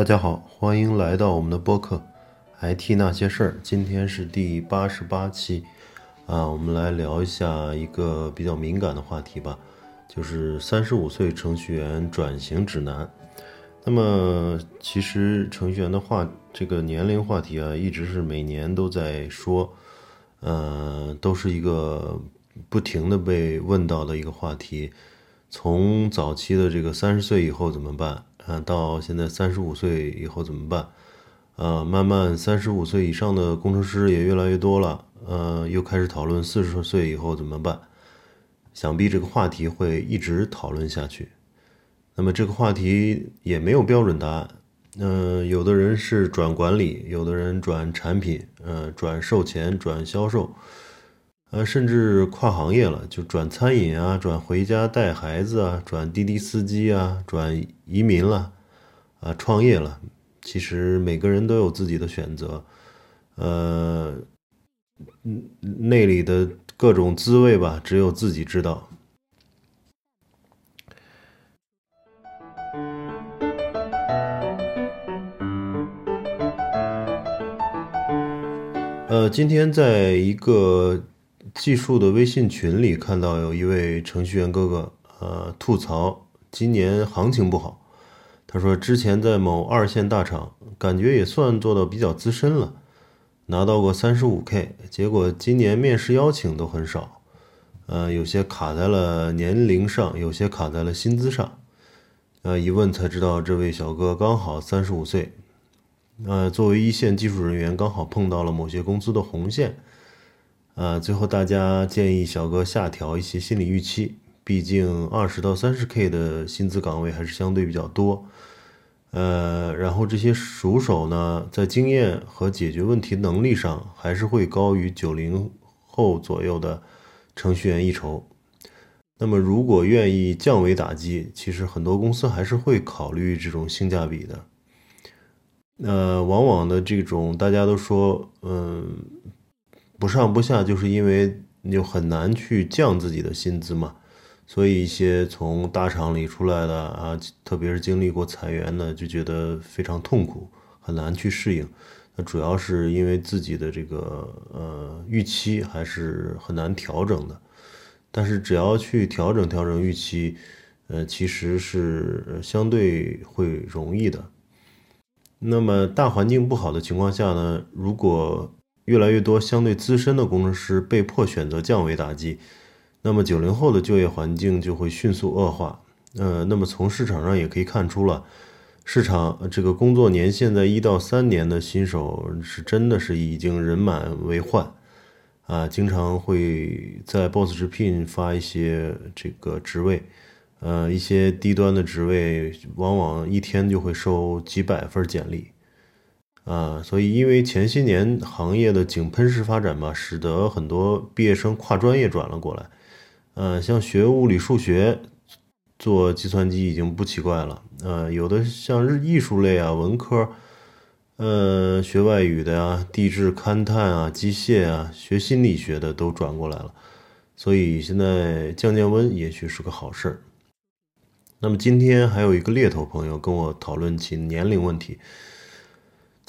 大家好，欢迎来到我们的播客《IT 那些事儿》。今天是第八十八期，啊，我们来聊一下一个比较敏感的话题吧，就是三十五岁程序员转型指南。那么，其实程序员的话，这个年龄话题啊，一直是每年都在说，呃，都是一个不停的被问到的一个话题。从早期的这个三十岁以后怎么办？啊，到现在三十五岁以后怎么办？呃，慢慢三十五岁以上的工程师也越来越多了，呃，又开始讨论四十岁以后怎么办？想必这个话题会一直讨论下去。那么这个话题也没有标准答案。嗯，有的人是转管理，有的人转产品，呃，转售前，转销售。呃，甚至跨行业了，就转餐饮啊，转回家带孩子啊，转滴滴司机啊，转移民了，啊，创业了。其实每个人都有自己的选择，呃，那里的各种滋味吧，只有自己知道。呃，今天在一个。技术的微信群里看到有一位程序员哥哥，呃，吐槽今年行情不好。他说之前在某二线大厂，感觉也算做到比较资深了，拿到过三十五 K，结果今年面试邀请都很少，呃，有些卡在了年龄上，有些卡在了薪资上。呃，一问才知道这位小哥刚好三十五岁，呃，作为一线技术人员，刚好碰到了某些公司的红线。呃，最后大家建议小哥下调一些心理预期，毕竟二十到三十 K 的薪资岗位还是相对比较多。呃，然后这些熟手呢，在经验和解决问题能力上，还是会高于九零后左右的程序员一筹。那么，如果愿意降维打击，其实很多公司还是会考虑这种性价比的。呃，往往的这种大家都说，嗯。不上不下，就是因为你就很难去降自己的薪资嘛，所以一些从大厂里出来的啊，特别是经历过裁员的，就觉得非常痛苦，很难去适应。那主要是因为自己的这个呃预期还是很难调整的，但是只要去调整调整预期，呃，其实是相对会容易的。那么大环境不好的情况下呢，如果越来越多相对资深的工程师被迫选择降维打击，那么九零后的就业环境就会迅速恶化。呃，那么从市场上也可以看出了，市场这个工作年限在一到三年的新手是真的是已经人满为患啊，经常会在 Boss 直聘发一些这个职位，呃，一些低端的职位往往一天就会收几百份简历。啊，所以因为前些年行业的井喷式发展嘛，使得很多毕业生跨专业转了过来。呃，像学物理、数学做计算机已经不奇怪了。呃，有的像日艺术类啊、文科，呃，学外语的呀、地质勘探啊、机械啊、学心理学的都转过来了。所以现在降降温也许是个好事儿。那么今天还有一个猎头朋友跟我讨论起年龄问题。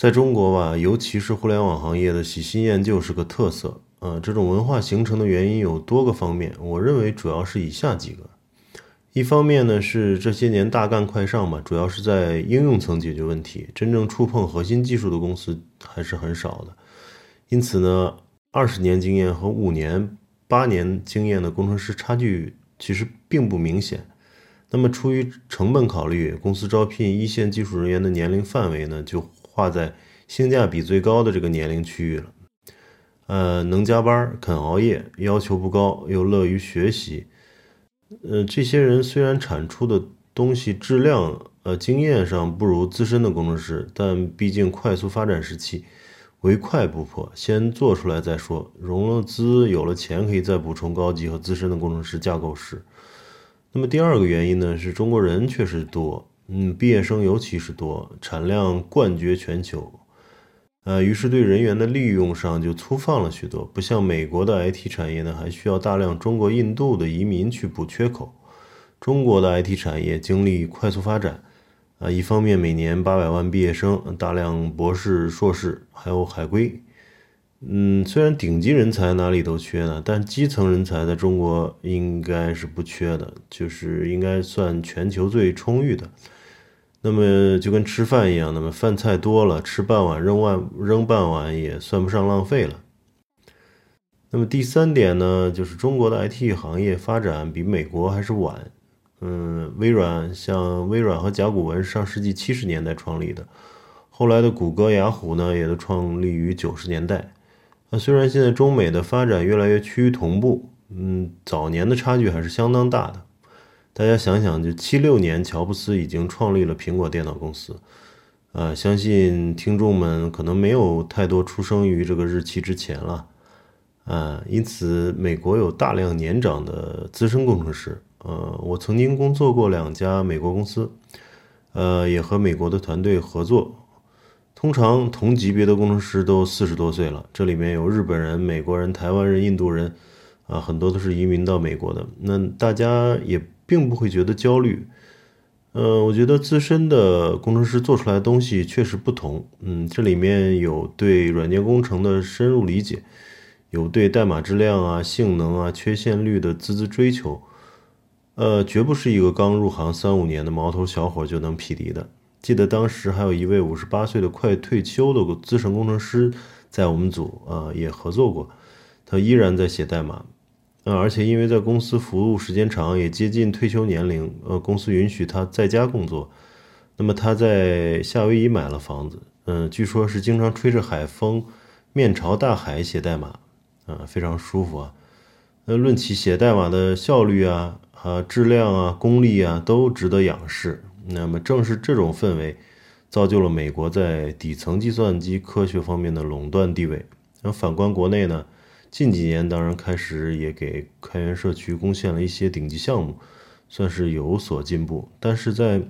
在中国吧，尤其是互联网行业的喜新厌旧是个特色。呃，这种文化形成的原因有多个方面，我认为主要是以下几个。一方面呢是这些年大干快上嘛，主要是在应用层解决问题，真正触碰核心技术的公司还是很少的。因此呢，二十年经验和五年、八年经验的工程师差距其实并不明显。那么出于成本考虑，公司招聘一线技术人员的年龄范围呢就。划在性价比最高的这个年龄区域了，呃，能加班、肯熬夜、要求不高又乐于学习，呃，这些人虽然产出的东西质量、呃，经验上不如资深的工程师，但毕竟快速发展时期，唯快不破，先做出来再说，融了资有了钱可以再补充高级和资深的工程师架构师。那么第二个原因呢，是中国人确实多。嗯，毕业生尤其是多，产量冠绝全球，呃，于是对人员的利用上就粗放了许多，不像美国的 IT 产业呢，还需要大量中国、印度的移民去补缺口。中国的 IT 产业经历快速发展，啊，一方面每年八百万毕业生，大量博士、硕士，还有海归。嗯，虽然顶级人才哪里都缺呢，但基层人才在中国应该是不缺的，就是应该算全球最充裕的。那么就跟吃饭一样，那么饭菜多了，吃半碗扔碗扔半碗也算不上浪费了。那么第三点呢，就是中国的 IT 行业发展比美国还是晚。嗯，微软像微软和甲骨文上世纪七十年代创立的，后来的谷歌、雅虎呢，也都创立于九十年代。那虽然现在中美的发展越来越趋于同步，嗯，早年的差距还是相当大的。大家想想，就七六年，乔布斯已经创立了苹果电脑公司，呃，相信听众们可能没有太多出生于这个日期之前了，啊，因此美国有大量年长的资深工程师。呃，我曾经工作过两家美国公司，呃，也和美国的团队合作。通常同级别的工程师都四十多岁了，这里面有日本人、美国人、台湾人、印度人，啊，很多都是移民到美国的。那大家也并不会觉得焦虑。呃，我觉得资深的工程师做出来的东西确实不同。嗯，这里面有对软件工程的深入理解，有对代码质量啊、性能啊、缺陷率的孜孜追求。呃，绝不是一个刚入行三五年的毛头小伙就能匹敌的。记得当时还有一位五十八岁的快退休的资深工程师在我们组啊也合作过，他依然在写代码，呃，而且因为在公司服务时间长，也接近退休年龄，呃，公司允许他在家工作。那么他在夏威夷买了房子，嗯，据说是经常吹着海风，面朝大海写代码，啊，非常舒服啊。那论起写代码的效率啊。啊，质量啊，功力啊，都值得仰视。那么，正是这种氛围，造就了美国在底层计算机科学方面的垄断地位。那反观国内呢？近几年当然开始也给开源社区贡献了一些顶级项目，算是有所进步。但是在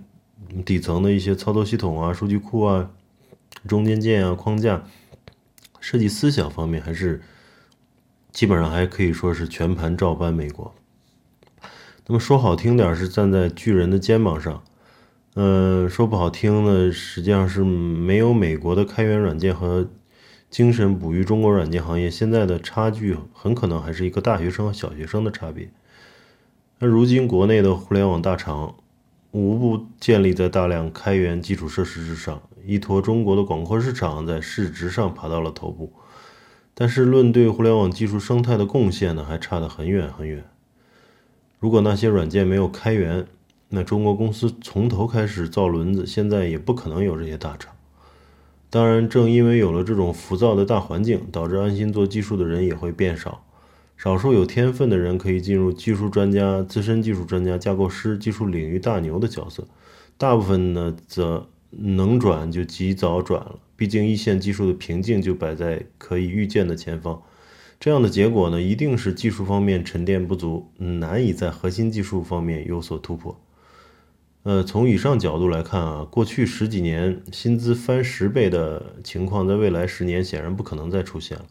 底层的一些操作系统啊、数据库啊、中间件啊、框架设计思想方面，还是基本上还可以说是全盘照搬美国。那么说好听点是站在巨人的肩膀上，嗯，说不好听呢，实际上是没有美国的开源软件和精神哺育中国软件行业现在的差距，很可能还是一个大学生和小学生的差别。那如今国内的互联网大厂无不建立在大量开源基础设施之上，依托中国的广阔市场，在市值上爬到了头部。但是论对互联网技术生态的贡献呢，还差得很远很远。如果那些软件没有开源，那中国公司从头开始造轮子，现在也不可能有这些大厂。当然，正因为有了这种浮躁的大环境，导致安心做技术的人也会变少。少数有天分的人可以进入技术专家、资深技术专家、架构师、技术领域大牛的角色，大部分呢则能转就及早转了。毕竟一线技术的瓶颈就摆在可以预见的前方。这样的结果呢，一定是技术方面沉淀不足，难以在核心技术方面有所突破。呃，从以上角度来看啊，过去十几年薪资翻十倍的情况，在未来十年显然不可能再出现了。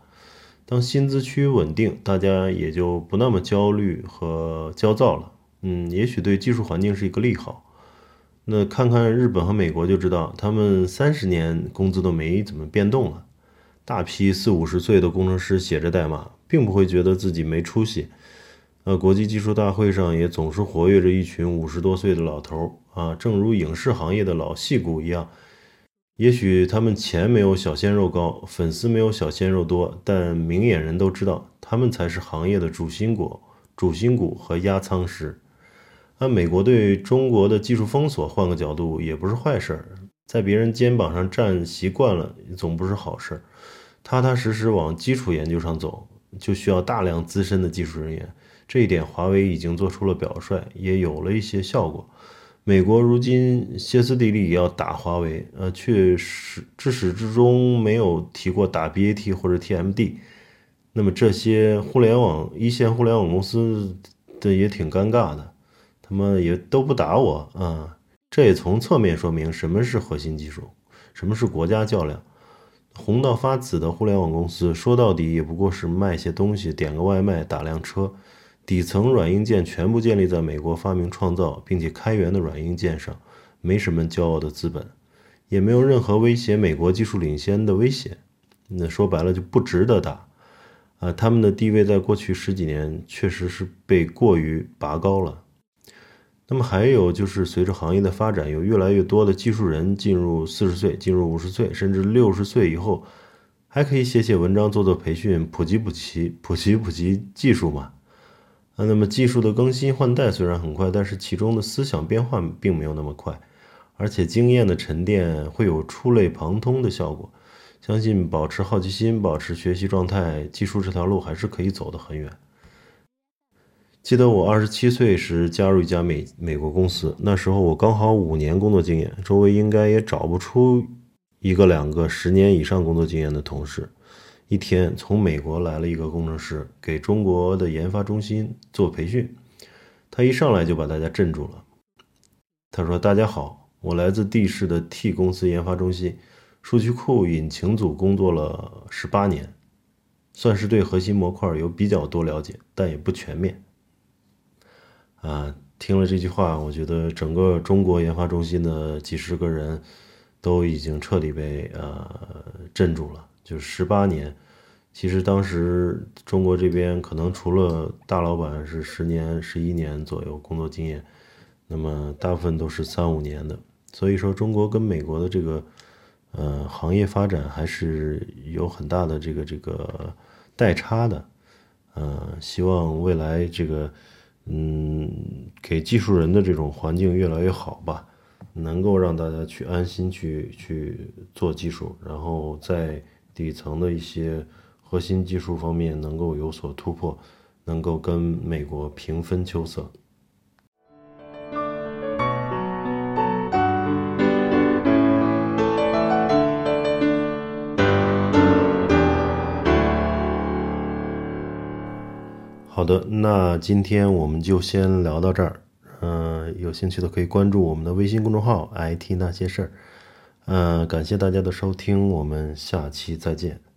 当薪资趋于稳定，大家也就不那么焦虑和焦躁了。嗯，也许对技术环境是一个利好。那看看日本和美国就知道，他们三十年工资都没怎么变动了。大批四五十岁的工程师写着代码，并不会觉得自己没出息。呃，国际技术大会上也总是活跃着一群五十多岁的老头儿啊，正如影视行业的老戏骨一样。也许他们钱没有小鲜肉高，粉丝没有小鲜肉多，但明眼人都知道，他们才是行业的主心骨、主心骨和压舱石。按美国对中国的技术封锁，换个角度也不是坏事儿。在别人肩膀上站习惯了，总不是好事儿。踏踏实实往基础研究上走，就需要大量资深的技术人员。这一点，华为已经做出了表率，也有了一些效果。美国如今歇斯底里要打华为，呃，却始至始至终没有提过打 BAT 或者 TMD。那么这些互联网一线互联网公司的也挺尴尬的，他们也都不打我啊。这也从侧面说明什么是核心技术，什么是国家较量。红到发紫的互联网公司，说到底也不过是卖些东西、点个外卖、打辆车，底层软硬件全部建立在美国发明创造并且开源的软硬件上，没什么骄傲的资本，也没有任何威胁美国技术领先的威胁。那说白了就不值得打。啊，他们的地位在过去十几年确实是被过于拔高了。那么还有就是，随着行业的发展，有越来越多的技术人进入四十岁、进入五十岁，甚至六十岁以后，还可以写写文章、做做培训，普及普及、普及普及技术嘛。那么技术的更新换代虽然很快，但是其中的思想变换并没有那么快，而且经验的沉淀会有触类旁通的效果。相信保持好奇心，保持学习状态，技术这条路还是可以走得很远。记得我二十七岁时加入一家美美国公司，那时候我刚好五年工作经验，周围应该也找不出一个两个十年以上工作经验的同事。一天，从美国来了一个工程师，给中国的研发中心做培训。他一上来就把大家镇住了。他说：“大家好，我来自地市的 T 公司研发中心。”数据库引擎组工作了十八年，算是对核心模块有比较多了解，但也不全面。啊，听了这句话，我觉得整个中国研发中心的几十个人都已经彻底被呃镇住了。就是十八年，其实当时中国这边可能除了大老板是十年、十一年左右工作经验，那么大部分都是三五年的。所以说，中国跟美国的这个。呃，行业发展还是有很大的这个这个代差的，呃，希望未来这个，嗯，给技术人的这种环境越来越好吧，能够让大家去安心去去做技术，然后在底层的一些核心技术方面能够有所突破，能够跟美国平分秋色。好的，那今天我们就先聊到这儿。嗯，有兴趣的可以关注我们的微信公众号 “IT 那些事儿”。嗯，感谢大家的收听，我们下期再见。